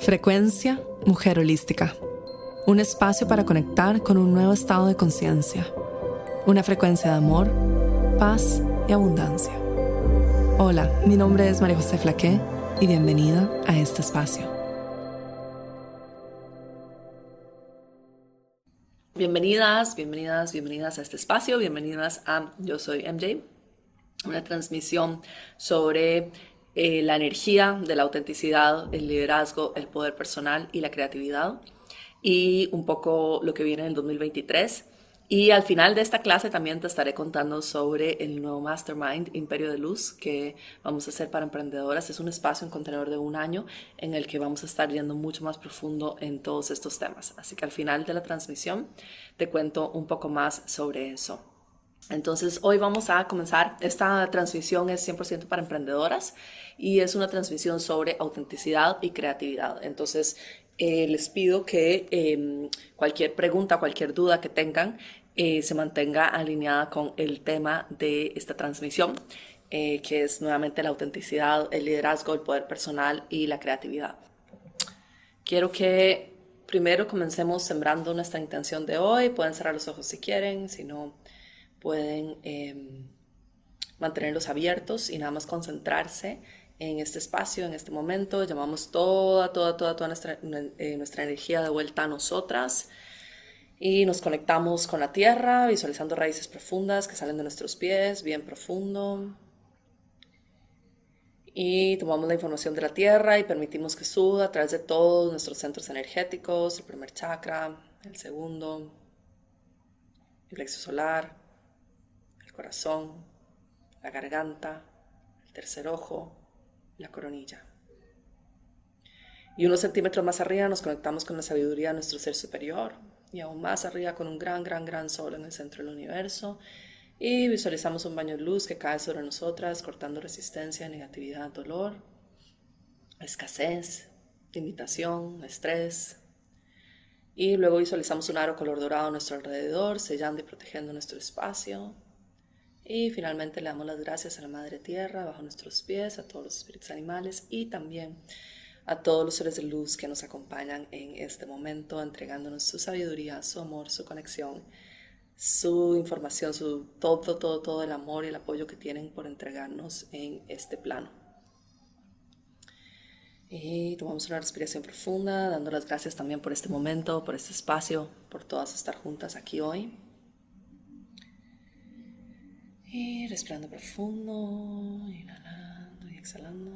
Frecuencia Mujer Holística. Un espacio para conectar con un nuevo estado de conciencia. Una frecuencia de amor, paz y abundancia. Hola, mi nombre es María José Flaqué y bienvenida a este espacio. Bienvenidas, bienvenidas, bienvenidas a este espacio, bienvenidas a Yo Soy MJ, una transmisión sobre eh, la energía de la autenticidad, el liderazgo, el poder personal y la creatividad y un poco lo que viene en el 2023. Y al final de esta clase también te estaré contando sobre el nuevo Mastermind Imperio de Luz que vamos a hacer para emprendedoras. Es un espacio, un contenedor de un año en el que vamos a estar yendo mucho más profundo en todos estos temas. Así que al final de la transmisión te cuento un poco más sobre eso. Entonces, hoy vamos a comenzar. Esta transmisión es 100% para emprendedoras y es una transmisión sobre autenticidad y creatividad. Entonces, eh, les pido que em, cualquier pregunta, cualquier duda que tengan, eh, se mantenga alineada con el tema de esta transmisión, eh, que es nuevamente la autenticidad, el liderazgo, el poder personal y la creatividad. Quiero que primero comencemos sembrando nuestra intención de hoy. Pueden cerrar los ojos si quieren, si no pueden em, mantenerlos abiertos y nada más concentrarse en este espacio, en este momento. Llamamos toda, toda, toda, toda nuestra, eh, nuestra energía de vuelta a nosotras y nos conectamos con la tierra, visualizando raíces profundas que salen de nuestros pies, bien profundo. Y tomamos la información de la tierra y permitimos que suba a través de todos nuestros centros energéticos, el primer chakra, el segundo, el plexo solar, corazón, la garganta, el tercer ojo, la coronilla. Y unos centímetros más arriba nos conectamos con la sabiduría de nuestro ser superior y aún más arriba con un gran, gran, gran sol en el centro del universo. Y visualizamos un baño de luz que cae sobre nosotras, cortando resistencia, negatividad, dolor, escasez, limitación, estrés. Y luego visualizamos un aro color dorado a nuestro alrededor, sellando y protegiendo nuestro espacio. Y finalmente le damos las gracias a la Madre Tierra, bajo nuestros pies, a todos los espíritus animales y también a todos los seres de luz que nos acompañan en este momento, entregándonos su sabiduría, su amor, su conexión, su información, su todo, todo, todo el amor y el apoyo que tienen por entregarnos en este plano. Y tomamos una respiración profunda, dando las gracias también por este momento, por este espacio, por todas estar juntas aquí hoy. Y respirando profundo, inhalando y exhalando.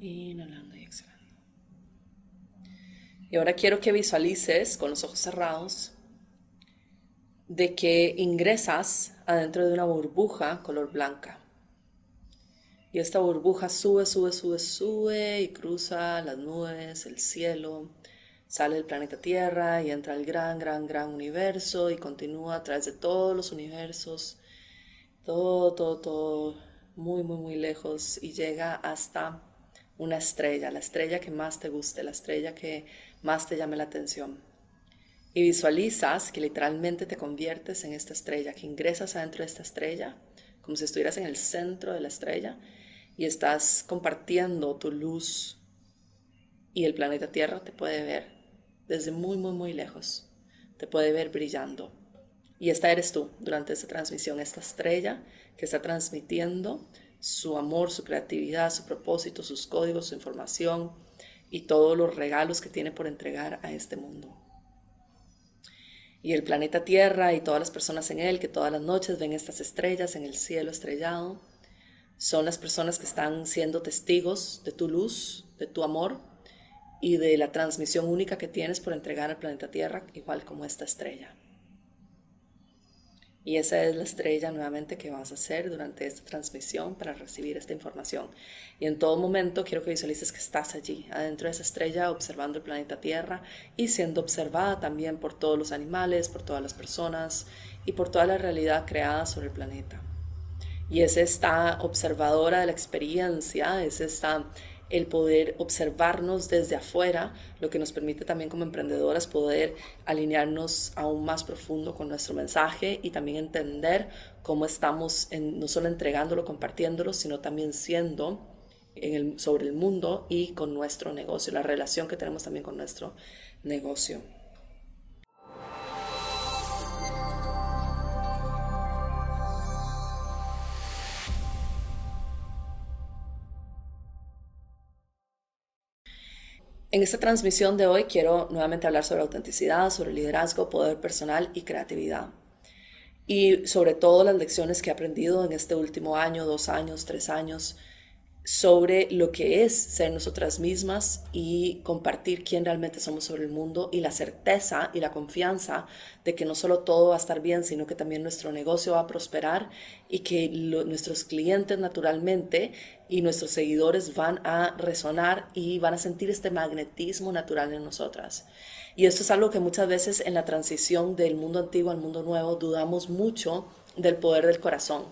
Inhalando y exhalando. Y ahora quiero que visualices con los ojos cerrados de que ingresas adentro de una burbuja color blanca. Y esta burbuja sube, sube, sube, sube y cruza las nubes, el cielo, sale del planeta Tierra y entra al gran, gran, gran universo y continúa a través de todos los universos, todo, todo, todo, muy, muy, muy lejos y llega hasta una estrella, la estrella que más te guste, la estrella que más te llame la atención. Y visualizas que literalmente te conviertes en esta estrella, que ingresas adentro de esta estrella, como si estuvieras en el centro de la estrella y estás compartiendo tu luz y el planeta Tierra te puede ver desde muy, muy, muy lejos. Te puede ver brillando. Y esta eres tú durante esta transmisión, esta estrella que está transmitiendo su amor, su creatividad, su propósito, sus códigos, su información y todos los regalos que tiene por entregar a este mundo. Y el planeta Tierra y todas las personas en él que todas las noches ven estas estrellas en el cielo estrellado, son las personas que están siendo testigos de tu luz, de tu amor y de la transmisión única que tienes por entregar al planeta Tierra, igual como esta estrella. Y esa es la estrella nuevamente que vas a hacer durante esta transmisión para recibir esta información. Y en todo momento quiero que visualices que estás allí, adentro de esa estrella, observando el planeta Tierra y siendo observada también por todos los animales, por todas las personas y por toda la realidad creada sobre el planeta. Y es esta observadora de la experiencia, es esta el poder observarnos desde afuera, lo que nos permite también como emprendedoras poder alinearnos aún más profundo con nuestro mensaje y también entender cómo estamos no solo entregándolo, compartiéndolo, sino también siendo sobre el mundo y con nuestro negocio, la relación que tenemos también con nuestro negocio. En esta transmisión de hoy quiero nuevamente hablar sobre autenticidad, sobre liderazgo, poder personal y creatividad. Y sobre todo las lecciones que he aprendido en este último año, dos años, tres años, sobre lo que es ser nosotras mismas y compartir quién realmente somos sobre el mundo y la certeza y la confianza de que no solo todo va a estar bien, sino que también nuestro negocio va a prosperar y que nuestros clientes naturalmente y nuestros seguidores van a resonar y van a sentir este magnetismo natural en nosotras. Y esto es algo que muchas veces en la transición del mundo antiguo al mundo nuevo dudamos mucho del poder del corazón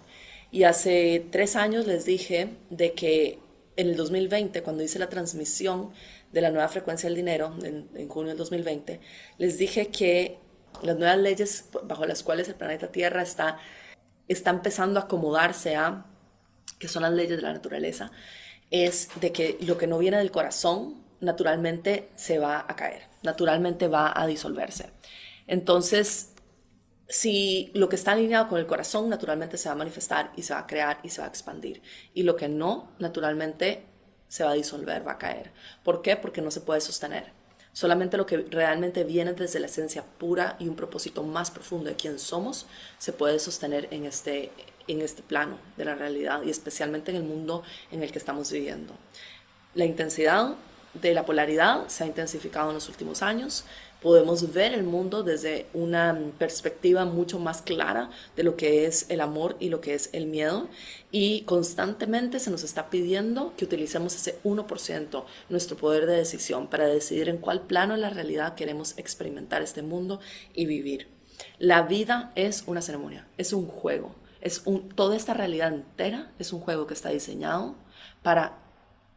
y hace tres años les dije de que en el 2020, cuando hice la transmisión de la nueva frecuencia del dinero, en, junio del 2020, les dije que las nuevas leyes bajo las cuales el planeta Tierra está, está empezando a acomodarse a, que son las leyes de la naturaleza, es de que lo que no viene del corazón naturalmente se va a caer, naturalmente va a disolverse. Entonces, si lo que está alineado con el corazón naturalmente se va a manifestar y se va a crear y se va a expandir. Y lo que no, naturalmente se va a disolver, va a caer. ¿Por qué? Porque no se puede sostener. Solamente lo que realmente viene desde la esencia pura y un propósito más profundo de quién somos se puede sostener en este, en este plano de la realidad y especialmente en el mundo en el que estamos viviendo. La intensidad de la polaridad se ha intensificado en los últimos años podemos ver el mundo desde una perspectiva mucho más clara de lo que es el amor y lo que es el miedo. Y constantemente se nos está pidiendo que utilicemos ese 1%, nuestro poder de decisión, para decidir en cuál plano de la realidad queremos experimentar este mundo y vivir. La vida es una ceremonia, es un juego. Es un, toda esta realidad entera es un juego que está diseñado para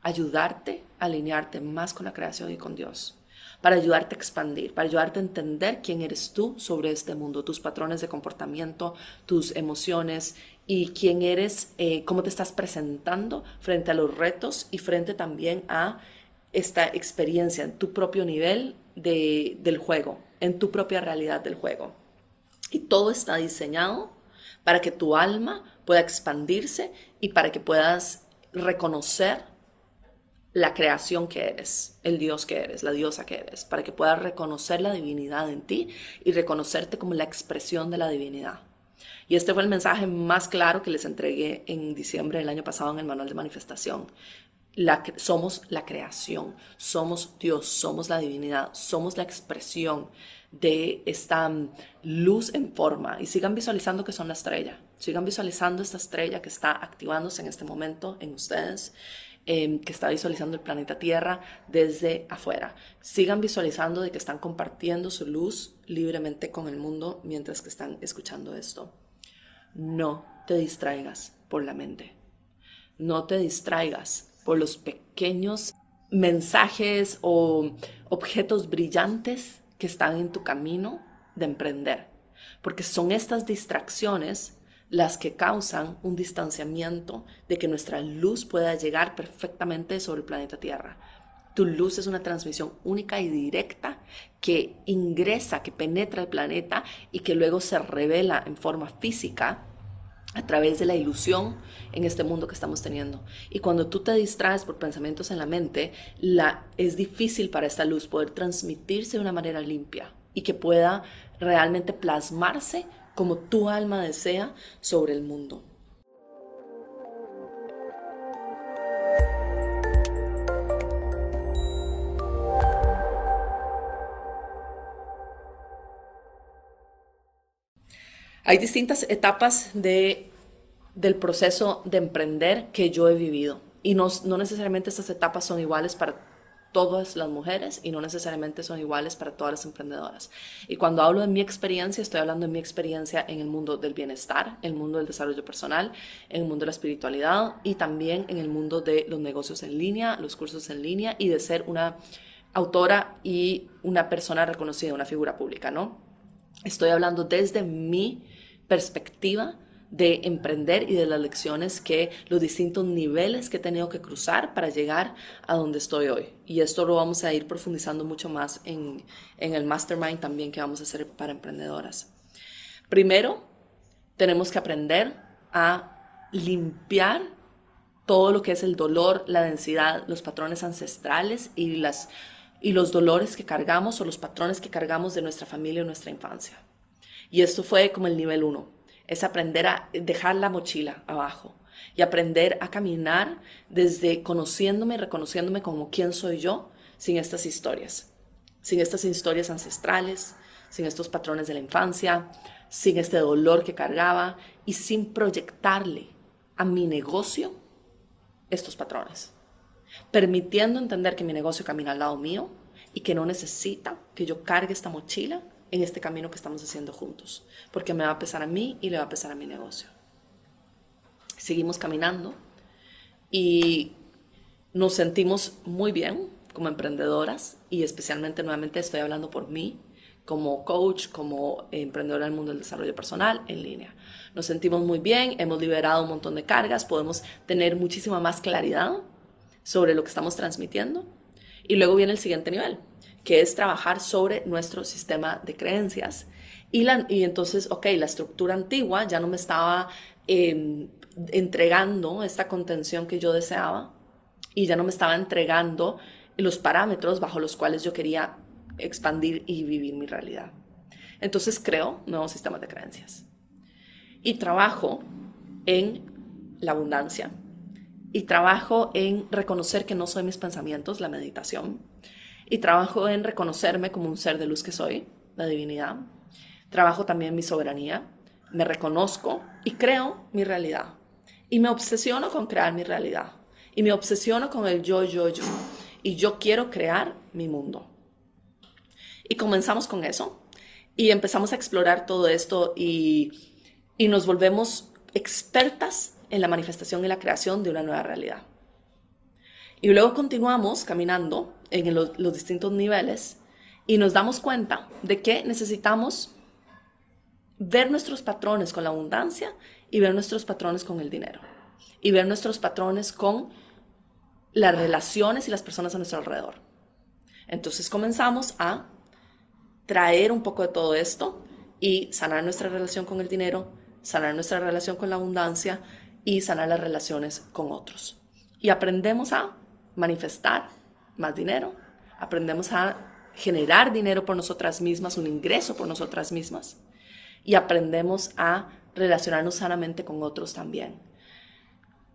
ayudarte a alinearte más con la creación y con Dios para ayudarte a expandir, para ayudarte a entender quién eres tú sobre este mundo, tus patrones de comportamiento, tus emociones y quién eres, eh, cómo te estás presentando frente a los retos y frente también a esta experiencia en tu propio nivel de, del juego, en tu propia realidad del juego. Y todo está diseñado para que tu alma pueda expandirse y para que puedas reconocer la creación que eres, el Dios que eres, la diosa que eres, para que puedas reconocer la divinidad en ti y reconocerte como la expresión de la divinidad. Y este fue el mensaje más claro que les entregué en diciembre del año pasado en el manual de manifestación. La, somos la creación, somos Dios, somos la divinidad, somos la expresión de esta mm, luz en forma. Y sigan visualizando que son la estrella, sigan visualizando esta estrella que está activándose en este momento en ustedes Em, que está visualizando el planeta Tierra desde afuera. Sigan visualizando de que están compartiendo su luz libremente con el mundo mientras que están escuchando esto. No te distraigas por la mente. No te distraigas por los pequeños mensajes o objetos brillantes que están en tu camino de emprender. Porque son estas distracciones las que causan un distanciamiento de que nuestra luz pueda llegar perfectamente sobre el planeta Tierra. Tu luz es una transmisión única y directa que ingresa, que penetra el planeta y que luego se revela en forma física a través de la ilusión en este mundo que estamos teniendo. Y cuando tú te distraes por pensamientos en la mente, la, es difícil para esta luz poder transmitirse de una manera limpia y que pueda realmente plasmarse como tu alma desea sobre el mundo. Hay distintas etapas de, del proceso de emprender que yo he vivido y no, no necesariamente estas etapas son iguales para todas las mujeres y no necesariamente son iguales para todas las emprendedoras. Y cuando hablo de mi experiencia, estoy hablando de mi experiencia en el mundo del bienestar, en el mundo del desarrollo personal, en el mundo de la espiritualidad y también en el mundo de los negocios en línea, los cursos en línea y de ser una autora y una persona reconocida, una figura pública, ¿no? Estoy hablando desde mi perspectiva de emprender y de las lecciones que los distintos niveles que he tenido que cruzar para llegar a donde estoy hoy. Y esto lo vamos a ir profundizando mucho más en, en el mastermind también que vamos a hacer para emprendedoras. Primero, tenemos que aprender a limpiar todo lo que es el dolor, la densidad, los patrones ancestrales y, las, y los dolores que cargamos o los patrones que cargamos de nuestra familia o nuestra infancia. Y esto fue como el nivel uno, es aprender a dejar la mochila abajo y aprender a caminar desde conociéndome y reconociéndome como quién soy yo sin estas historias, sin estas historias ancestrales, sin estos patrones de la infancia, sin este dolor que cargaba y sin proyectarle a mi negocio estos patrones, permitiendo entender que mi negocio camina al lado mío y que no necesita que yo cargue esta mochila en este camino que estamos haciendo juntos, porque me va a pesar a mí y le va a pesar a mi negocio. Seguimos caminando y nos sentimos muy bien como emprendedoras y especialmente nuevamente estoy hablando por mí como coach, como emprendedora del mundo del desarrollo personal en línea. Nos sentimos muy bien, hemos liberado un montón de cargas, podemos tener muchísima más claridad sobre lo que estamos transmitiendo. Y luego viene el siguiente nivel, que es trabajar sobre nuestro sistema de creencias. Y, la, y entonces, ok, la estructura antigua ya no me estaba em, entregando esta contención que yo deseaba y ya no me estaba entregando los parámetros bajo los cuales yo quería expandir y vivir mi realidad. Entonces creo nuevos sistemas de creencias. Y trabajo en la abundancia. Y trabajo en reconocer que no soy mis pensamientos, la meditación. Y trabajo en reconocerme como un ser de luz que soy, la divinidad. Trabajo también mi soberanía. Me reconozco y creo mi realidad. Y me obsesiono con crear mi realidad. Y me obsesiono con el yo, yo, yo. Y yo quiero crear mi mundo. Y comenzamos con eso y empezamos a explorar todo esto y, y nos volvemos expertas en la manifestación y la creación de una nueva realidad. Y luego continuamos caminando en los, distintos niveles y nos damos cuenta de que necesitamos ver nuestros patrones con la abundancia y ver nuestros patrones con el dinero. Y ver nuestros patrones con las relaciones y las personas a nuestro alrededor. Entonces comenzamos a traer un poco de todo esto y sanar nuestra relación con el dinero, sanar nuestra relación con la abundancia y sanar las relaciones con otros. Y aprendemos a manifestar más dinero, aprendemos a generar dinero por nosotras mismas, un ingreso por nosotras mismas y aprendemos a relacionarnos sanamente con otros también.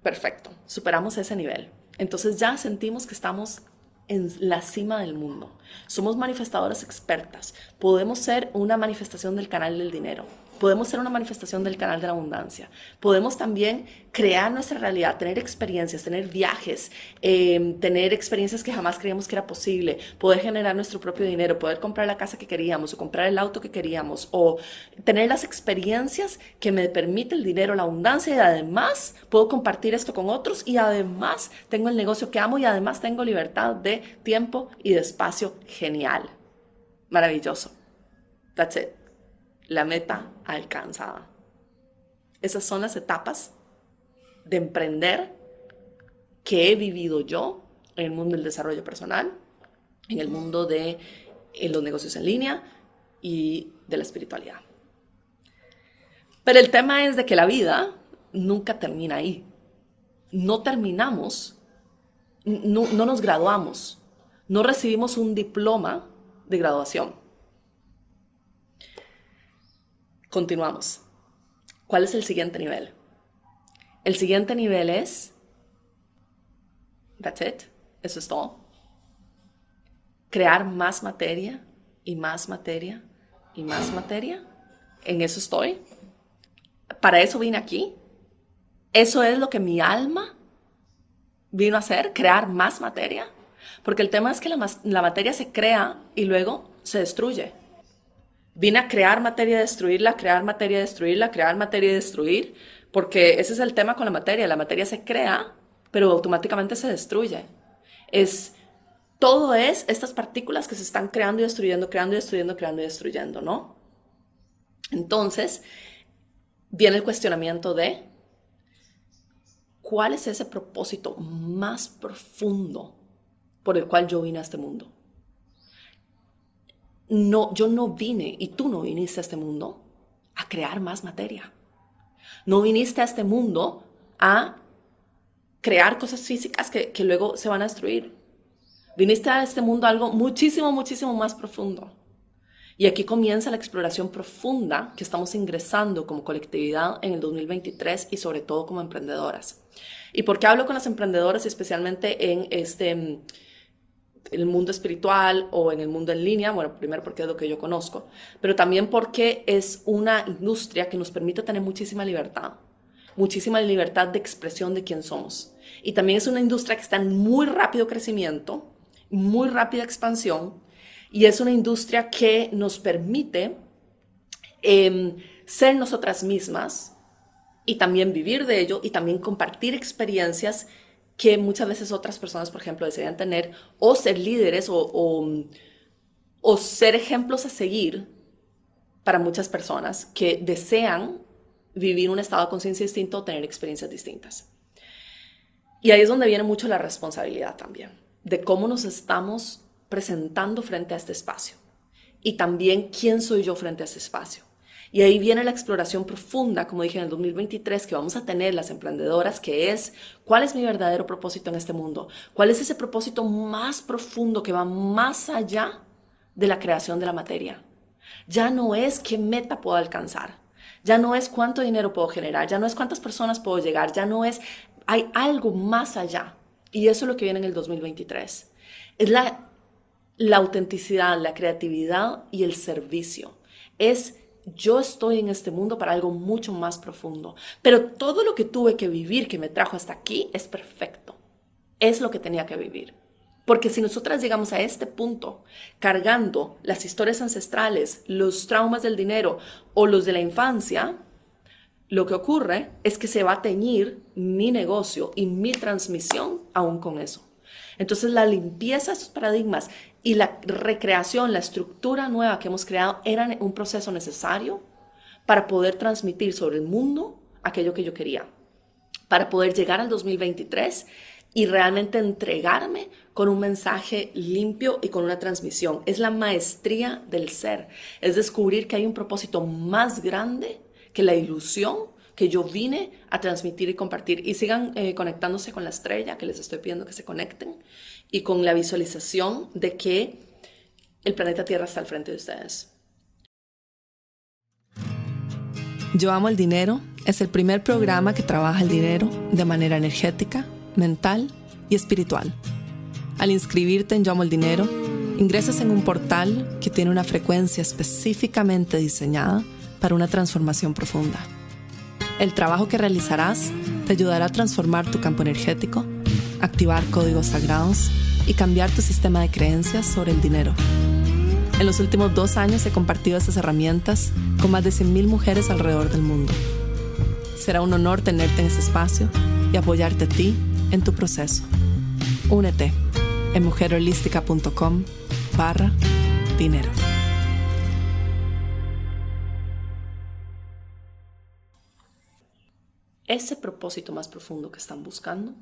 Perfecto, superamos ese nivel. Entonces ya sentimos que estamos en la cima del mundo. Somos manifestadoras expertas. Podemos ser una manifestación del canal del dinero. Podemos ser una manifestación del canal de la abundancia. Podemos también crear nuestra realidad, tener experiencias, tener viajes, em, tener experiencias que jamás creíamos que era posible, poder generar nuestro propio dinero, poder comprar la casa que queríamos o comprar el auto que queríamos o tener las experiencias que me permite el dinero, la abundancia y además puedo compartir esto con otros y además tengo el negocio que amo y además tengo libertad de tiempo y de espacio genial. Maravilloso. That's it la meta alcanzada. Esas son las etapas de emprender que he vivido yo en el mundo del desarrollo personal, en el mundo de los negocios en línea y de la espiritualidad. Pero el tema es de que la vida nunca termina ahí. No terminamos, no, no nos graduamos, no recibimos un diploma de graduación. Continuamos. ¿Cuál es el siguiente nivel? El siguiente nivel es, that's it, eso es todo. Crear más materia y más materia y más materia. En eso estoy. Para eso vine aquí. Eso es lo que mi alma vino a hacer, crear más materia. Porque el tema es que la, la materia se crea y luego se destruye. Vine a crear materia, destruirla, crear materia, destruirla, crear materia destruir, porque ese es el tema con la materia. La materia se crea, pero automáticamente se destruye. Es todo es estas partículas que se están creando y destruyendo, creando y destruyendo, creando y destruyendo, ¿no? Entonces, viene el cuestionamiento de cuál es ese propósito más profundo por el cual yo vine a este mundo. No, yo no vine y tú no viniste a este mundo a crear más materia. No viniste a este mundo a crear cosas físicas que, que luego se van a destruir. Viniste a este mundo a algo muchísimo, muchísimo más profundo. Y aquí comienza la exploración profunda que estamos ingresando como colectividad en el 2023 y sobre todo como emprendedoras. ¿Y por qué hablo con las emprendedoras especialmente en este el mundo espiritual o en el mundo en línea? Bueno, primero porque es lo que yo conozco, pero también porque es una industria que nos permite tener muchísima libertad, muchísima libertad de expresión de quién somos. Y también es una industria que está en muy rápido crecimiento, muy rápida expansión y es una industria que nos permite em, ser nosotras mismas y también vivir de ello y también compartir experiencias que muchas veces otras personas, por ejemplo, desean tener o ser líderes o, o ser ejemplos a seguir para muchas personas que desean vivir un estado de conciencia distinto o tener experiencias distintas. Y ahí es donde viene mucho la responsabilidad también, de cómo nos estamos presentando frente a este espacio y también quién soy yo frente a este espacio. Y ahí viene la exploración profunda, como dije en el 2023, que vamos a tener las emprendedoras, que es cuál es mi verdadero propósito en este mundo, cuál es ese propósito más profundo que va más allá de la creación de la materia. Ya no es qué meta puedo alcanzar, ya no es cuánto dinero puedo generar, ya no es cuántas personas puedo llegar, ya no es, hay algo más allá. Y eso es lo que viene en el 2023. Es la la autenticidad, la creatividad y el servicio. Es yo estoy en este mundo para algo mucho más profundo. Pero todo lo que tuve que vivir que me trajo hasta aquí es perfecto. Es lo que tenía que vivir. Porque si nosotras llegamos a este punto cargando las historias ancestrales, los traumas del dinero o los de la infancia, lo que ocurre es que se va a teñir mi negocio y mi transmisión aún con eso. Entonces la limpieza de esos paradigmas y la recreación, la estructura nueva que hemos creado eran un proceso necesario para poder transmitir sobre el mundo aquello que yo quería, para poder llegar al 2023 y realmente entregarme con un mensaje limpio y con una transmisión. Es la maestría del ser, es descubrir que hay un propósito más grande que la ilusión que yo vine a transmitir y compartir. Y sigan eh, conectándose con la estrella, que les estoy pidiendo que se conecten y con la visualización de que el planeta Tierra está al frente de ustedes. Yo amo el dinero es el primer programa que trabaja el dinero de manera energética, mental y espiritual. Al inscribirte en Yo amo el dinero, ingresas en un portal que tiene una frecuencia específicamente diseñada para una transformación profunda. El trabajo que realizarás te ayudará a transformar tu campo energético activar códigos sagrados y cambiar tu sistema de creencias sobre el dinero. En los últimos dos años he compartido estas herramientas con más de 100.000 mujeres alrededor del mundo. Será un honor tenerte en este espacio y apoyarte a ti en tu proceso. Únete en mujerholística.com barra dinero. Ese propósito más profundo que están buscando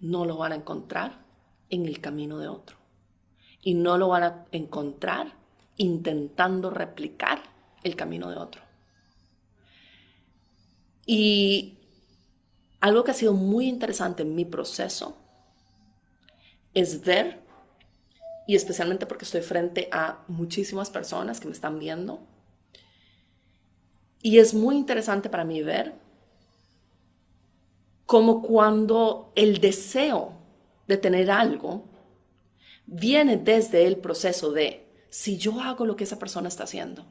no lo van a encontrar en el camino de otro. Y no lo van a encontrar intentando replicar el camino de otro. Y algo que ha sido muy interesante en mi proceso es ver, y especialmente porque estoy frente a muchísimas personas que me están viendo, y es muy interesante para mí ver como cuando el deseo de tener algo viene desde el proceso de, si yo hago lo que esa persona está haciendo,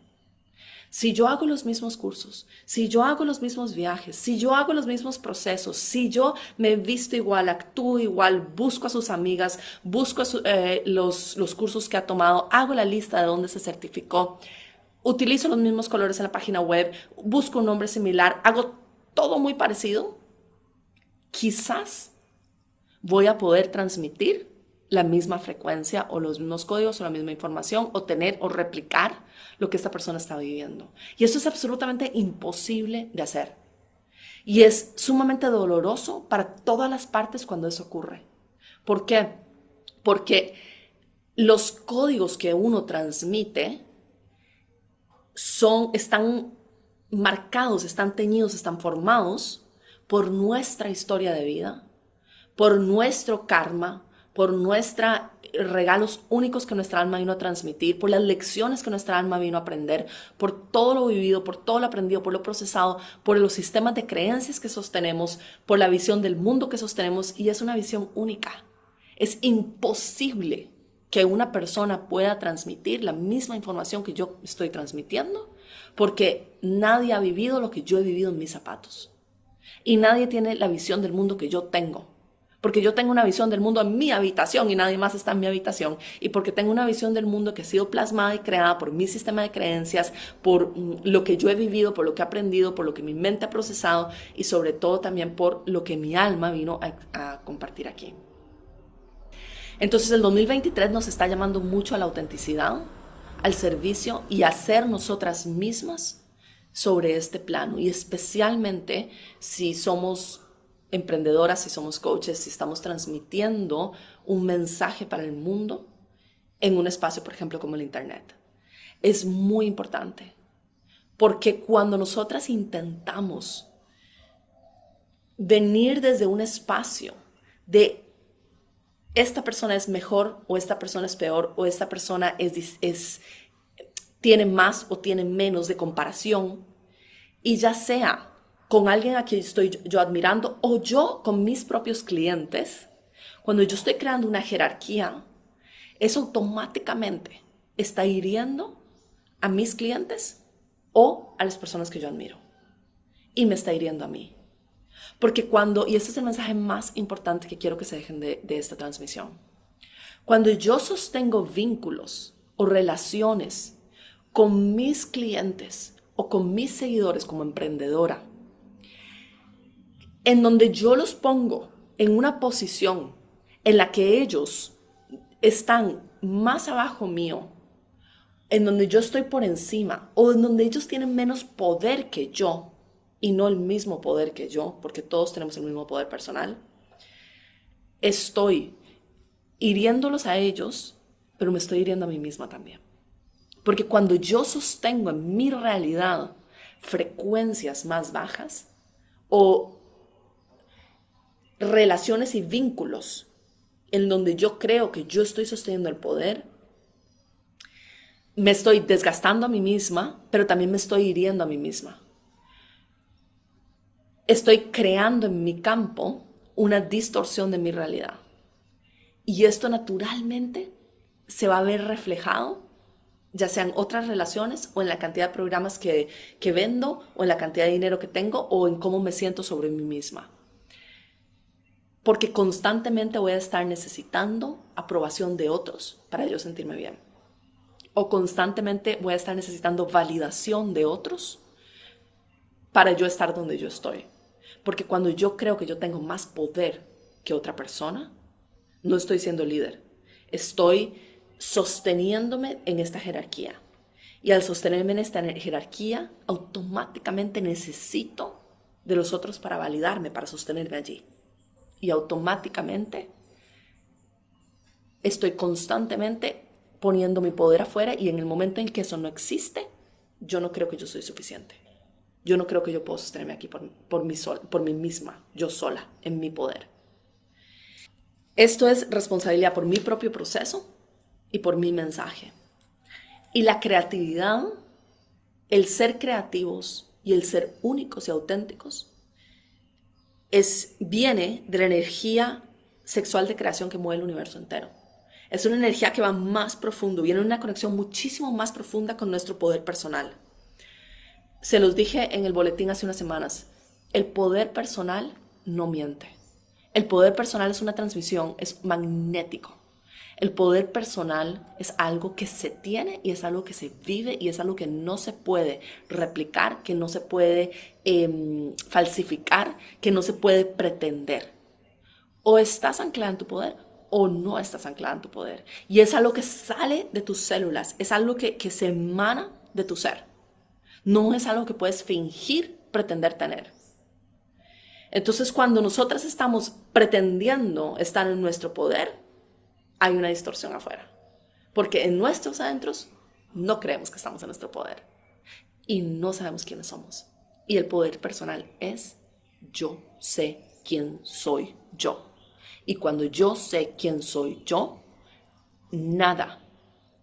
si yo hago los mismos cursos, si yo hago los mismos viajes, si yo hago los mismos procesos, si yo me visto igual, actúo igual, busco a sus amigas, busco eh, los, los cursos que ha tomado, hago la lista de dónde se certificó, utilizo los mismos colores en la página web, busco un nombre similar, hago todo muy parecido, quizás voy a poder transmitir la misma frecuencia o los mismos códigos o la misma información o tener o replicar lo que esta persona está viviendo. Y eso es absolutamente imposible de hacer. Y es sumamente doloroso para todas las partes cuando eso ocurre. ¿Por qué? Porque los códigos que uno transmite son, están marcados, están teñidos, están formados por nuestra historia de vida, por nuestro karma, por nuestros regalos únicos que nuestra alma vino a transmitir, por las lecciones que nuestra alma vino a aprender, por todo lo vivido, por todo lo aprendido, por lo procesado, por los sistemas de creencias que sostenemos, por la visión del mundo que sostenemos y es una visión única. Es imposible que una persona pueda transmitir la misma información que yo estoy transmitiendo porque nadie ha vivido lo que yo he vivido en mis zapatos. Y nadie tiene la visión del mundo que yo tengo porque yo tengo una visión del mundo en mi habitación y nadie más está en mi habitación, y porque tengo una visión del mundo que ha sido plasmada y creada por mi sistema de creencias, por mm, lo que yo he vivido, por lo que he aprendido, por lo que mi mente ha procesado y sobre todo también por lo que mi alma vino a, a compartir aquí. Entonces el 2023 nos está llamando mucho a la autenticidad, al servicio y a ser nosotras mismas sobre este plano y especialmente si somos emprendedoras, si somos coaches, si estamos transmitiendo un mensaje para el mundo en un espacio, por ejemplo, como el Internet. Es muy importante, porque cuando nosotras intentamos venir desde un espacio de esta persona es mejor o esta persona es peor o esta persona es, es tiene más o tiene menos de comparación, y ya sea con alguien a quien estoy yo, admirando o yo con mis propios clientes, cuando yo estoy creando una jerarquía, eso automáticamente está hiriendo a mis clientes o a las personas que yo admiro. Y me está hiriendo a mí. Porque cuando, y este es el mensaje más importante que quiero que se dejen de, de esta transmisión, cuando yo sostengo vínculos o relaciones con mis clientes o con mis seguidores como emprendedora, en donde yo los pongo en una posición en la que ellos están más abajo mío, en donde yo estoy por encima o en donde ellos tienen menos poder que yo y no el mismo poder que yo, porque todos tenemos el mismo poder personal, estoy hiriéndolos a ellos, pero me estoy hiriendo a mí misma también. Porque cuando yo sostengo en mi realidad frecuencias más bajas o relaciones y vínculos en donde yo creo que yo estoy sosteniendo el poder, me estoy desgastando a mí misma, pero también me estoy hiriendo a mí misma. Estoy creando en mi campo una distorsión de mi realidad. Y esto naturalmente se va a ver reflejado, ya sean otras relaciones o en la cantidad de programas que, que vendo o en la cantidad de dinero que tengo o en cómo me siento sobre mí misma porque constantemente voy a estar necesitando aprobación de otros para yo sentirme bien. O constantemente voy a estar necesitando validación de otros para yo estar donde yo estoy. Porque cuando yo creo que yo tengo más poder que otra persona, no estoy siendo líder. Estoy sosteniéndome en esta jerarquía. Y al sostenerme en esta jerarquía, automáticamente necesito de los otros para validarme, para sostenerme allí y automáticamente estoy constantemente poniendo mi poder afuera y en el momento en que eso no existe, yo no creo que yo soy suficiente. Yo no creo que yo puedo sostenerme aquí por, por, mí, sol, por mí misma, yo sola, en mi poder. Esto es responsabilidad por mi propio proceso y por mi mensaje. Y la creatividad, el ser creativos y el ser únicos y auténticos es, viene de la energía sexual de creación que mueve el universo entero. Es una energía que va más profundo, viene una conexión muchísimo más profunda con nuestro poder personal. Se los dije en el boletín hace unas semanas, el poder personal no miente. El poder personal es una transmisión, es magnético. El poder personal es algo que se tiene y es algo que se vive y es algo que no se puede replicar, que no se puede em, falsificar, que no se puede pretender. O estás anclada en tu poder o no estás anclada en tu poder. Y es algo que sale de tus células, es algo que, que se emana de tu ser. No es algo que puedes fingir pretender tener. Entonces, cuando nosotras estamos pretendiendo estar en nuestro poder, hay una distorsión afuera. Porque en nuestros adentros no creemos que estamos en nuestro poder. Y no sabemos quiénes somos. Y el poder personal es yo sé quién soy yo. Y cuando yo sé quién soy yo, nada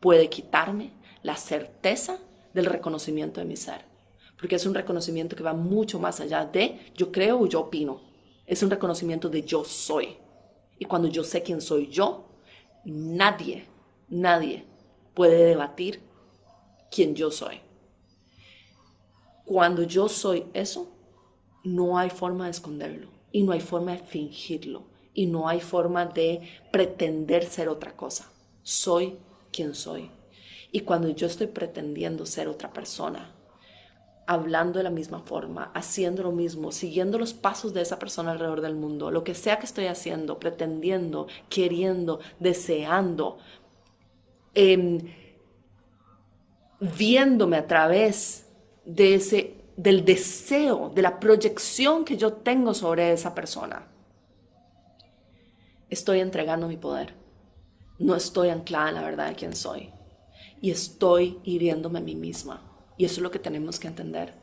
puede quitarme la certeza del reconocimiento de mi ser porque es un reconocimiento que va mucho más allá de yo creo o yo opino. Es un reconocimiento de yo soy. Y cuando yo sé quién soy yo, nadie, nadie puede debatir quién yo soy. Cuando yo soy eso, no hay forma de esconderlo y no hay forma de fingirlo y no hay forma de pretender ser otra cosa. Soy quien soy. Y cuando yo estoy pretendiendo ser otra persona, hablando de la misma forma, haciendo lo mismo, siguiendo los pasos de esa persona alrededor del mundo, lo que sea que estoy haciendo, pretendiendo, queriendo, deseando, em, viéndome a través de ese, del deseo, de la proyección que yo tengo sobre esa persona, estoy entregando mi poder. No estoy anclada en la verdad de quién soy. Y estoy hiriéndome a mí misma. Y eso es lo que tenemos que entender.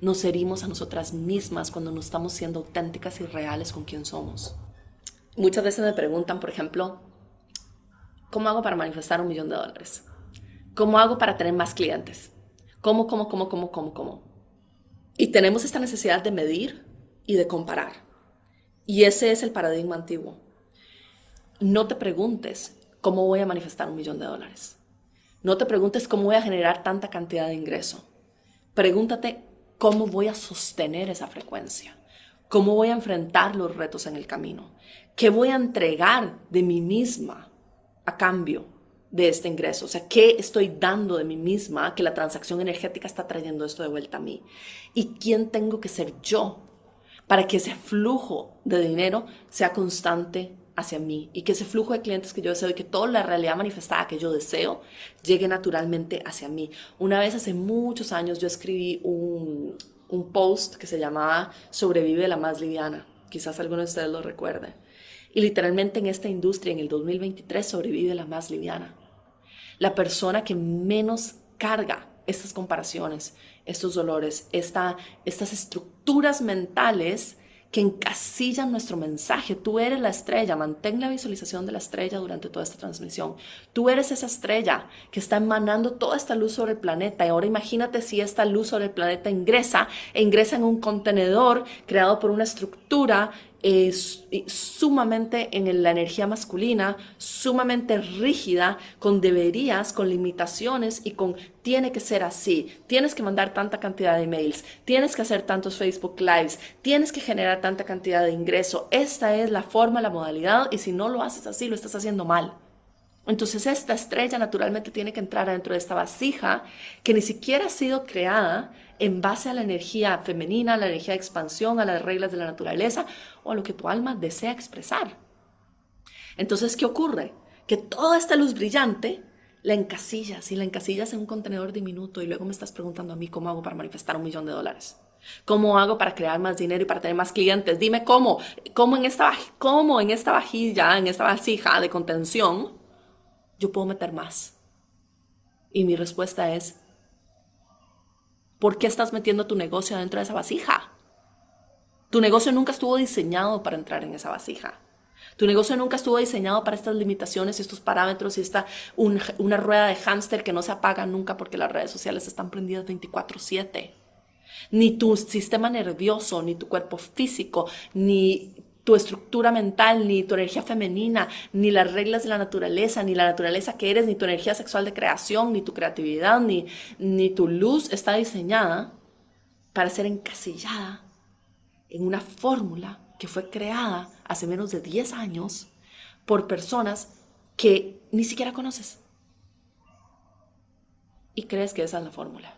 Nos herimos a nosotras mismas cuando no estamos siendo auténticas y reales con quien somos. Muchas veces me preguntan, por ejemplo, ¿cómo hago para manifestar un millón de dólares? ¿Cómo hago para tener más clientes? ¿Cómo, cómo, cómo, cómo, cómo, cómo? Y tenemos esta necesidad de medir y de comparar. Y ese es el paradigma antiguo. No te preguntes cómo voy a manifestar un millón de dólares. No te preguntes cómo voy a generar tanta cantidad de ingreso. Pregúntate cómo voy a sostener esa frecuencia. ¿Cómo voy a enfrentar los retos en el camino? ¿Qué voy a entregar de mí misma a cambio de este ingreso? O sea, ¿qué estoy dando de mí misma que la transacción energética está trayendo esto de vuelta a mí? ¿Y quién tengo que ser yo para que ese flujo de dinero sea constante hacia mí y que ese flujo de clientes que yo deseo y que toda la realidad manifestada que yo deseo llegue naturalmente hacia mí. Una vez hace muchos años yo escribí un, un post que se llamaba Sobrevive la más liviana. Quizás alguno de ustedes lo recuerde. Y literalmente en esta industria, en el 2023, sobrevive la más liviana. La persona que menos carga estas comparaciones, estos dolores, esta, estas estructuras mentales que encasillan nuestro mensaje. Tú eres la estrella, mantén la visualización de la estrella durante toda esta transmisión. Tú eres esa estrella que está emanando toda esta luz sobre el planeta. Y ahora imagínate si esta luz sobre el planeta ingresa, e ingresa en un contenedor creado por una estructura es sumamente en la energía masculina, sumamente rígida, con deberías, con limitaciones y con tiene que ser así, tienes que mandar tanta cantidad de emails, tienes que hacer tantos Facebook Lives, tienes que generar tanta cantidad de ingreso. Esta es la forma, la modalidad y si no lo haces así, lo estás haciendo mal. Entonces esta estrella naturalmente tiene que entrar dentro de esta vasija que ni siquiera ha sido creada en base a la energía femenina, a la energía de expansión, a las reglas de la naturaleza o a lo que tu alma desea expresar. Entonces, ¿qué ocurre? Que toda esta luz brillante la encasillas y la encasillas en un contenedor diminuto y luego me estás preguntando a mí cómo hago para manifestar un millón de dólares. ¿Cómo hago para crear más dinero y para tener más clientes? Dime cómo, cómo en esta, cómo en esta vajilla, en esta vasija de contención, yo puedo meter más. Y mi respuesta es, ¿por qué estás metiendo tu negocio dentro de esa vasija? Tu negocio nunca estuvo diseñado para entrar en esa vasija. Tu negocio nunca estuvo diseñado para estas limitaciones y estos parámetros y esta una, rueda de hámster que no se apaga nunca porque las redes sociales están prendidas 24/7. Ni tu sistema nervioso, ni tu cuerpo físico, ni tu estructura mental, ni tu energía femenina, ni las reglas de la naturaleza, ni la naturaleza que eres, ni tu energía sexual de creación, ni tu creatividad, ni, ni tu luz está diseñada para ser encasillada en una fórmula que fue creada hace menos de 10 años por personas que ni siquiera conoces. Y crees que esa es la fórmula.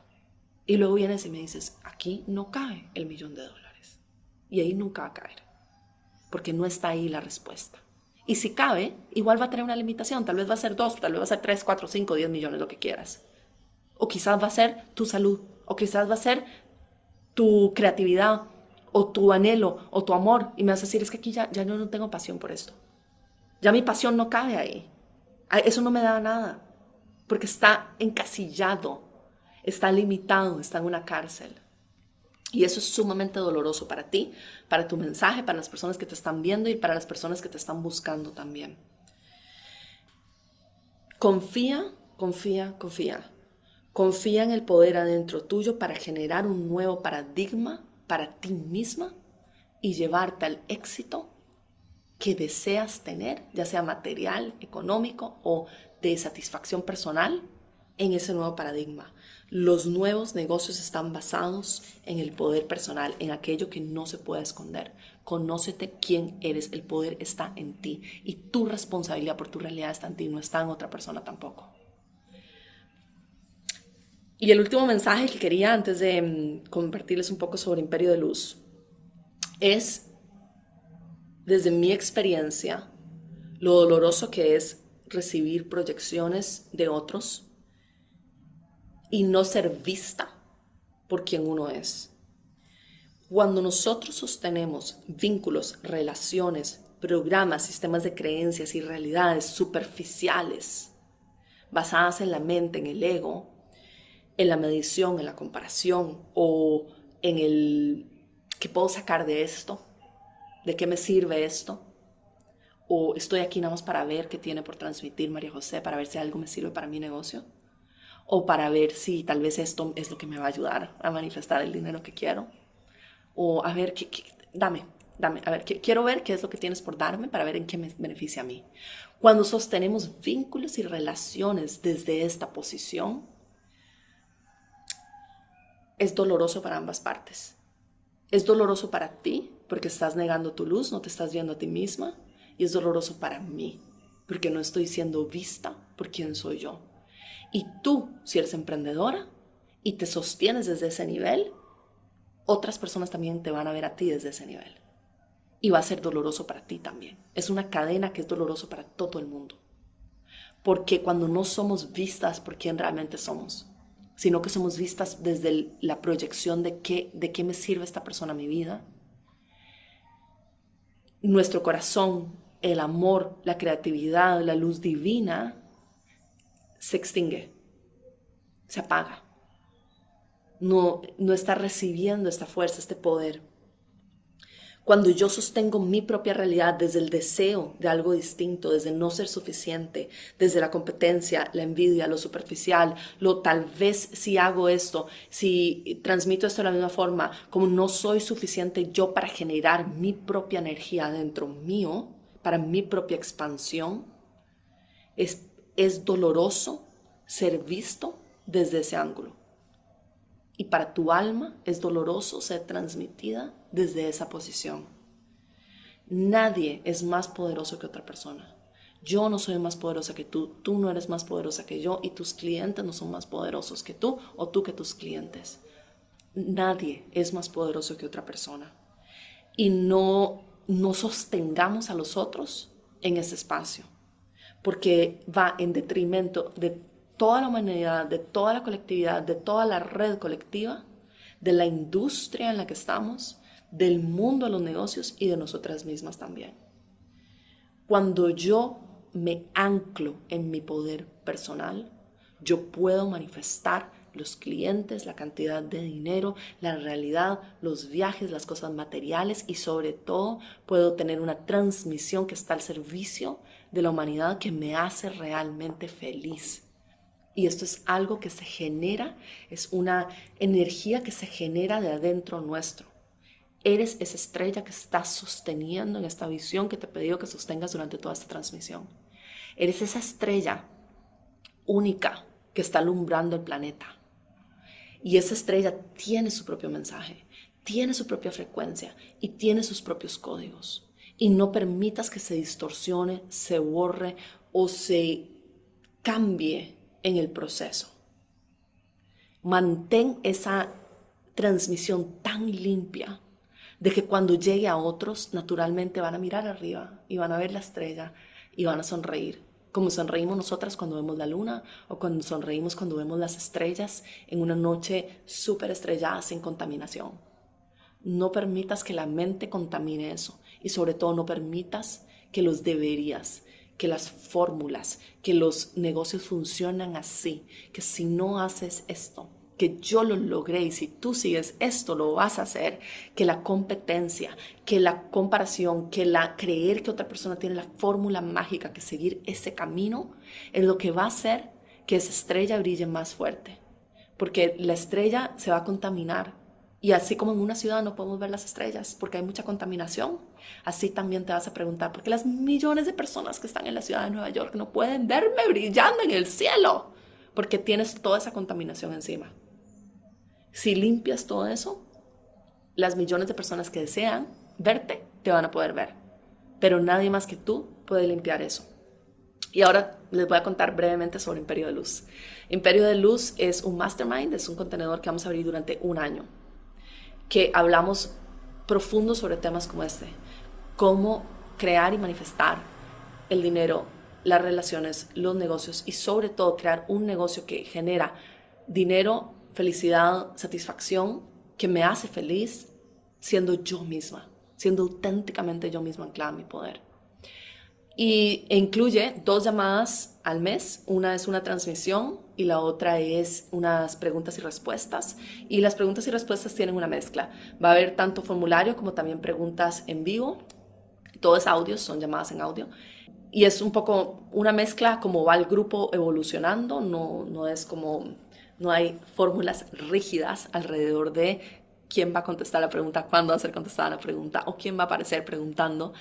Y luego vienes y me dices, aquí no cae el millón de dólares. Y ahí nunca va a caer porque no está ahí la respuesta. Y si cabe, igual va a tener una limitación. Tal vez va a ser dos, tal vez va a ser tres, cuatro, cinco, diez millones, lo que quieras. O quizás va a ser tu salud, o quizás va a ser tu creatividad, o tu anhelo, o tu amor. Y me vas a decir, es que aquí ya, ya no tengo pasión por esto. Ya mi pasión no cabe ahí. Eso no me da nada, porque está encasillado, está limitado, está en una cárcel. Y eso es sumamente doloroso para ti, para tu mensaje, para las personas que te están viendo y para las personas que te están buscando también. Confía, confía, confía. Confía en el poder adentro tuyo para generar un nuevo paradigma para ti misma y llevarte al éxito que deseas tener, ya sea material, económico o de satisfacción personal, en ese nuevo paradigma. Los nuevos negocios están basados en el poder personal, en aquello que no se puede esconder. Conócete quién eres, el poder está en ti y tu responsabilidad por tu realidad está en ti, no está en otra persona tampoco. Y el último mensaje que quería antes de mm, compartirles un poco sobre Imperio de Luz es, desde mi experiencia, lo doloroso que es recibir proyecciones de otros y no ser vista por quien uno es. Cuando nosotros sostenemos vínculos, relaciones, programas, sistemas de creencias y realidades superficiales, basadas en la mente, en el ego, en la medición, en la comparación o en el qué puedo sacar de esto, de qué me sirve esto, o estoy aquí nada más para ver qué tiene por transmitir María José, para ver si algo me sirve para mi negocio o para ver si tal vez esto es lo que me va a ayudar a manifestar el dinero que quiero, o a ver, qué, dame, dame, a ver, quiero ver qué es lo que tienes por darme para ver en qué me beneficia a mí. Cuando sostenemos vínculos y relaciones desde esta posición, es doloroso para ambas partes. Es doloroso para ti porque estás negando tu luz, no te estás viendo a ti misma, y es doloroso para mí porque no estoy siendo vista por quién soy yo. Y tú, si eres emprendedora y te sostienes desde ese nivel, otras personas también te van a ver a ti desde ese nivel. Y va a ser doloroso para ti también. Es una cadena que es doloroso para todo el mundo. Porque cuando no somos vistas por quién realmente somos, sino que somos vistas desde la proyección de qué, de qué me sirve esta persona a mi vida, nuestro corazón, el amor, la creatividad, la luz divina se extingue, se apaga. No, no está recibiendo esta fuerza, este poder. Cuando yo sostengo mi propia realidad desde el deseo de algo distinto, desde no ser suficiente, desde la competencia, la envidia, lo superficial, lo tal vez si hago esto, si transmito esto de la misma forma, como no soy suficiente yo para generar mi propia energía dentro mío, para mi propia expansión, es es doloroso ser visto desde ese ángulo. Y para tu alma es doloroso ser transmitida desde esa posición. Nadie es más poderoso que otra persona. Yo no soy más poderosa que tú, tú no eres más poderosa que yo y tus clientes no son más poderosos que tú o tú que tus clientes. Nadie es más poderoso que otra persona. Y no, no sostengamos a los otros en ese espacio porque va en detrimento de toda la humanidad, de toda la colectividad, de toda la red colectiva, de la industria en la que estamos, del mundo de los negocios y de nosotras mismas también. Cuando yo me anclo en mi poder personal, yo puedo manifestar los clientes, la cantidad de dinero, la realidad, los viajes, las cosas materiales y sobre todo puedo tener una transmisión que está al servicio de la humanidad que me hace realmente feliz. Y esto es algo que se genera, es una energía que se genera de adentro nuestro. Eres esa estrella que estás sosteniendo en esta visión que te he pedido que sostengas durante toda esta transmisión. Eres esa estrella única que está alumbrando el planeta. Y esa estrella tiene su propio mensaje, tiene su propia frecuencia y tiene sus propios códigos y no permitas que se distorsione, se borre o se cambie en el proceso. Mantén esa transmisión tan limpia de que cuando llegue a otros, naturalmente van a mirar arriba y van a ver la estrella y van a sonreír, como sonreímos nosotras cuando vemos la luna o cuando sonreímos cuando vemos las estrellas en una noche súper estrellada sin contaminación. No permitas que la mente contamine eso y sobre todo no permitas que los deberías, que las fórmulas, que los negocios funcionan así, que si no haces esto, que yo lo logré y si tú sigues esto lo vas a hacer, que la competencia, que la comparación, que la creer que otra persona tiene la fórmula mágica, que seguir ese camino es lo que va a hacer que esa estrella brille más fuerte. Porque la estrella se va a contaminar y así como en una ciudad no podemos ver las estrellas porque hay mucha contaminación, así también te vas a preguntar por qué las millones de personas que están en la ciudad de Nueva York no pueden verme brillando en el cielo, porque tienes toda esa contaminación encima. Si limpias todo eso, las millones de personas que desean verte te van a poder ver, pero nadie más que tú puede limpiar eso. Y ahora les voy a contar brevemente sobre Imperio de Luz. Imperio de Luz es un mastermind, es un contenedor que vamos a abrir durante un año que hablamos profundo sobre temas como este, cómo crear y manifestar el dinero, las relaciones, los negocios y sobre todo crear un negocio que genera dinero, felicidad, satisfacción, que me hace feliz siendo yo misma, siendo auténticamente yo misma anclada en mi poder y e incluye dos llamadas al mes. Una es una transmisión y la otra es unas preguntas y respuestas. Y las preguntas y respuestas tienen una mezcla. Va a haber tanto formulario como también preguntas en vivo. Todo es audio, son llamadas en audio. Y es un poco una mezcla como va el grupo evolucionando, no, no es como, no hay fórmulas rígidas alrededor de quién va a contestar la pregunta, cuándo va a ser contestada la pregunta o quién va a aparecer preguntando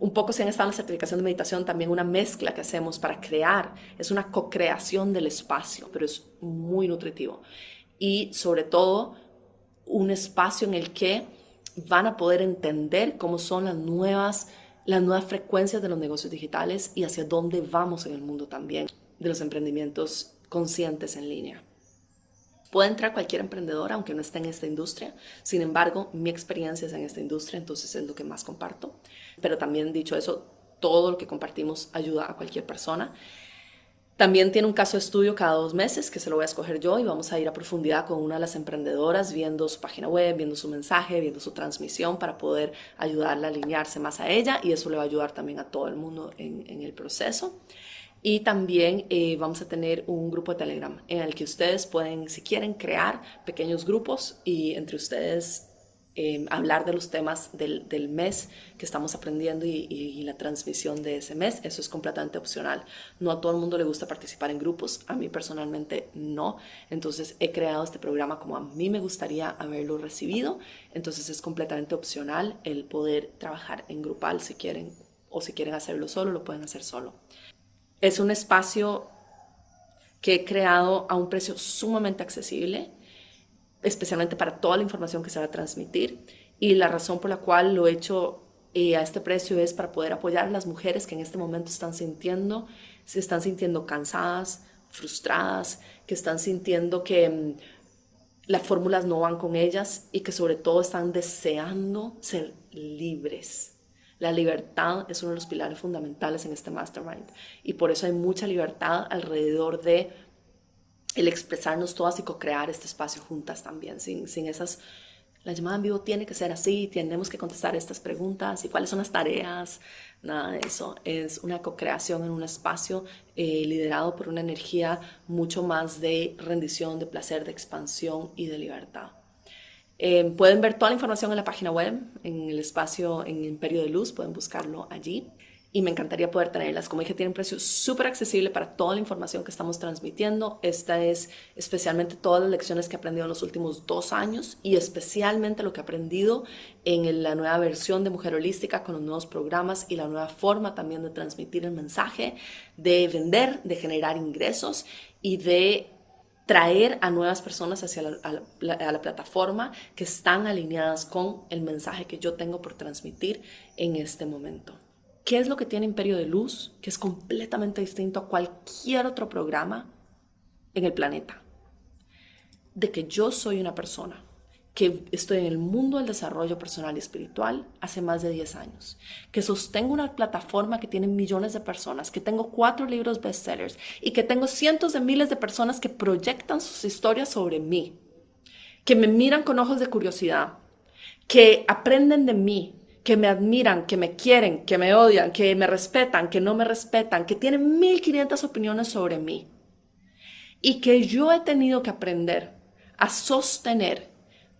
un poco si han estado en la certificación de meditación, también una mezcla que hacemos para crear, es una co-creación del espacio, pero es muy nutritivo. Y sobre todo, un espacio en el que van a poder entender cómo son las nuevas, las nuevas frecuencias de los negocios digitales y hacia dónde vamos en el mundo también de los emprendimientos conscientes en línea. Puede entrar cualquier emprendedor, aunque no esté en esta industria. Sin embargo, mi experiencia es en esta industria, entonces es lo que más comparto. Pero también dicho eso, todo lo que compartimos ayuda a cualquier persona. También tiene un caso de estudio cada dos meses que se lo voy a escoger yo y vamos a ir a profundidad con una de las emprendedoras viendo su página web, viendo su mensaje, viendo su transmisión para poder ayudarla a alinearse más a ella y eso le va a ayudar también a todo el mundo en, en el proceso. Y también eh, vamos a tener un grupo de Telegram en el que ustedes pueden, si quieren, crear pequeños grupos y entre ustedes em, hablar de los temas del, del, mes que estamos aprendiendo y, y, la transmisión de ese mes. Eso es completamente opcional. No a todo el mundo le gusta participar en grupos. A mí personalmente no. Entonces he creado este programa como a mí me gustaría haberlo recibido. Entonces es completamente opcional el poder trabajar en grupal si quieren o si quieren hacerlo solo, lo pueden hacer solo. Es un espacio que he creado a un precio sumamente accesible, especialmente para toda la información que se va a transmitir. Y la razón por la cual lo he hecho eh, a este precio es para poder apoyar a las mujeres que en este momento están sintiendo, se están sintiendo cansadas, frustradas, que están sintiendo que mm, las fórmulas no van con ellas y que sobre todo están deseando ser libres la libertad es uno de los pilares fundamentales en este mastermind y por eso hay mucha libertad alrededor de el expresarnos todas y co-crear este espacio juntas también, sin, sin esas... La llamada en vivo tiene que ser así, tenemos que contestar estas preguntas y cuáles son las tareas, nada de eso. Es una co-creación en un espacio eh, liderado por una energía mucho más de rendición, de placer, de expansión y de libertad. Eh, pueden ver toda la información en la página web, en el espacio en Imperio de Luz, pueden buscarlo allí. Y me encantaría poder tenerlas. Como dije, tiene un precio súper accesible para toda la información que estamos transmitiendo. Esta es especialmente todas las lecciones que he aprendido en los últimos dos años y especialmente lo que he aprendido en la nueva versión de Mujer Holística con los nuevos programas y la nueva forma también de transmitir el mensaje, de vender, de generar ingresos y de traer a nuevas personas hacia la, plataforma que están alineadas con el mensaje que yo tengo por transmitir en este momento. ¿Qué es lo que tiene Imperio de Luz que es completamente distinto a cualquier otro programa en el planeta? De que yo soy una persona que estoy en el mundo del desarrollo personal y espiritual hace más de 10 años, que sostengo una plataforma que tiene millones de personas, que tengo cuatro libros bestsellers y que tengo cientos de miles de personas que proyectan sus historias sobre mí, que me miran con ojos de curiosidad, que aprenden de mí, que me admiran, que me quieren, que me odian, que me respetan, que no me respetan, que tienen 1500 opiniones sobre mí. Y que yo he tenido que aprender a sostener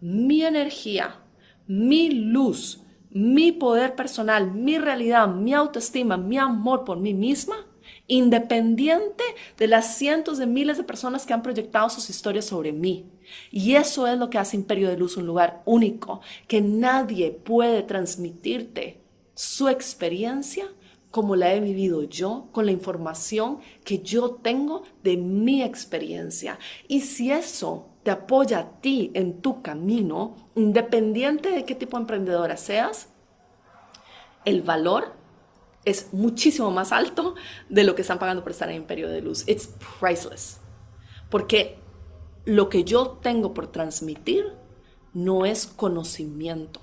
mi energía, mi luz, mi poder personal, mi realidad, mi autoestima, mi amor por mí misma, independiente de las cientos de miles de personas que han proyectado sus historias sobre mí. Y eso es lo que hace Imperio de Luz un lugar único, que nadie puede transmitirte su experiencia como la he vivido yo, con la información que yo tengo de mi experiencia. Y si eso te apoya a ti en tu camino, independiente de qué tipo de emprendedora seas, el valor es muchísimo más alto de lo que están pagando por estar en Imperio de Luz. It's priceless. Porque lo que yo tengo por transmitir no es conocimiento.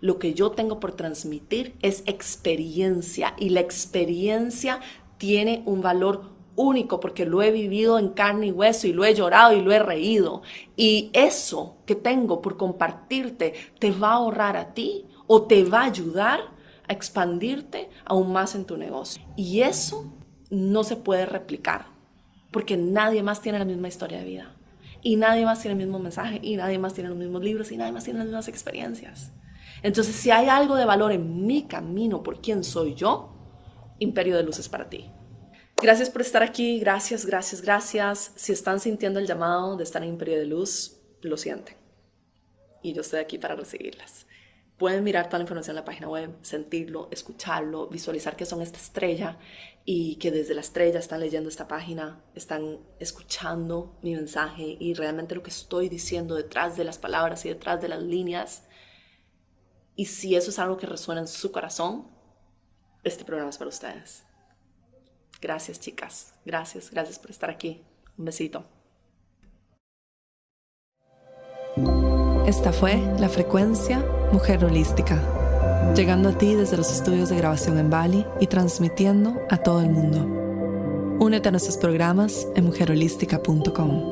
Lo que yo tengo por transmitir es experiencia y la experiencia tiene un valor único porque lo he vivido en carne y hueso y lo he llorado y lo he reído. Y eso que tengo por compartirte te va a ahorrar a ti o te va a ayudar a expandirte aún más en tu negocio. Y eso no se puede replicar porque nadie más tiene la misma historia de vida. Y nadie más tiene el mismo mensaje, y nadie más tiene los mismos libros, y nadie más tiene las mismas experiencias. Entonces, si hay algo de valor en mi camino por quién soy yo, Imperio de Luces para ti. Gracias por estar aquí, gracias, gracias, gracias. Si están sintiendo el llamado de estar en Imperio de Luz, lo sienten. Y yo estoy aquí para recibirlas. Pueden mirar toda la información en la página web, sentirlo, escucharlo, visualizar que son esta estrella y que desde la estrella están leyendo esta página, están escuchando mi mensaje y realmente lo que estoy diciendo detrás de las palabras y detrás de las líneas. Y si eso es algo que resuena en su corazón, este programa es para ustedes. Gracias, chicas. Gracias, gracias por estar aquí. Un besito. Esta fue la frecuencia Mujer Holística, llegando a ti desde los estudios de grabación en Bali y transmitiendo a todo el mundo. Únete a nuestros programas en mujerholística.com.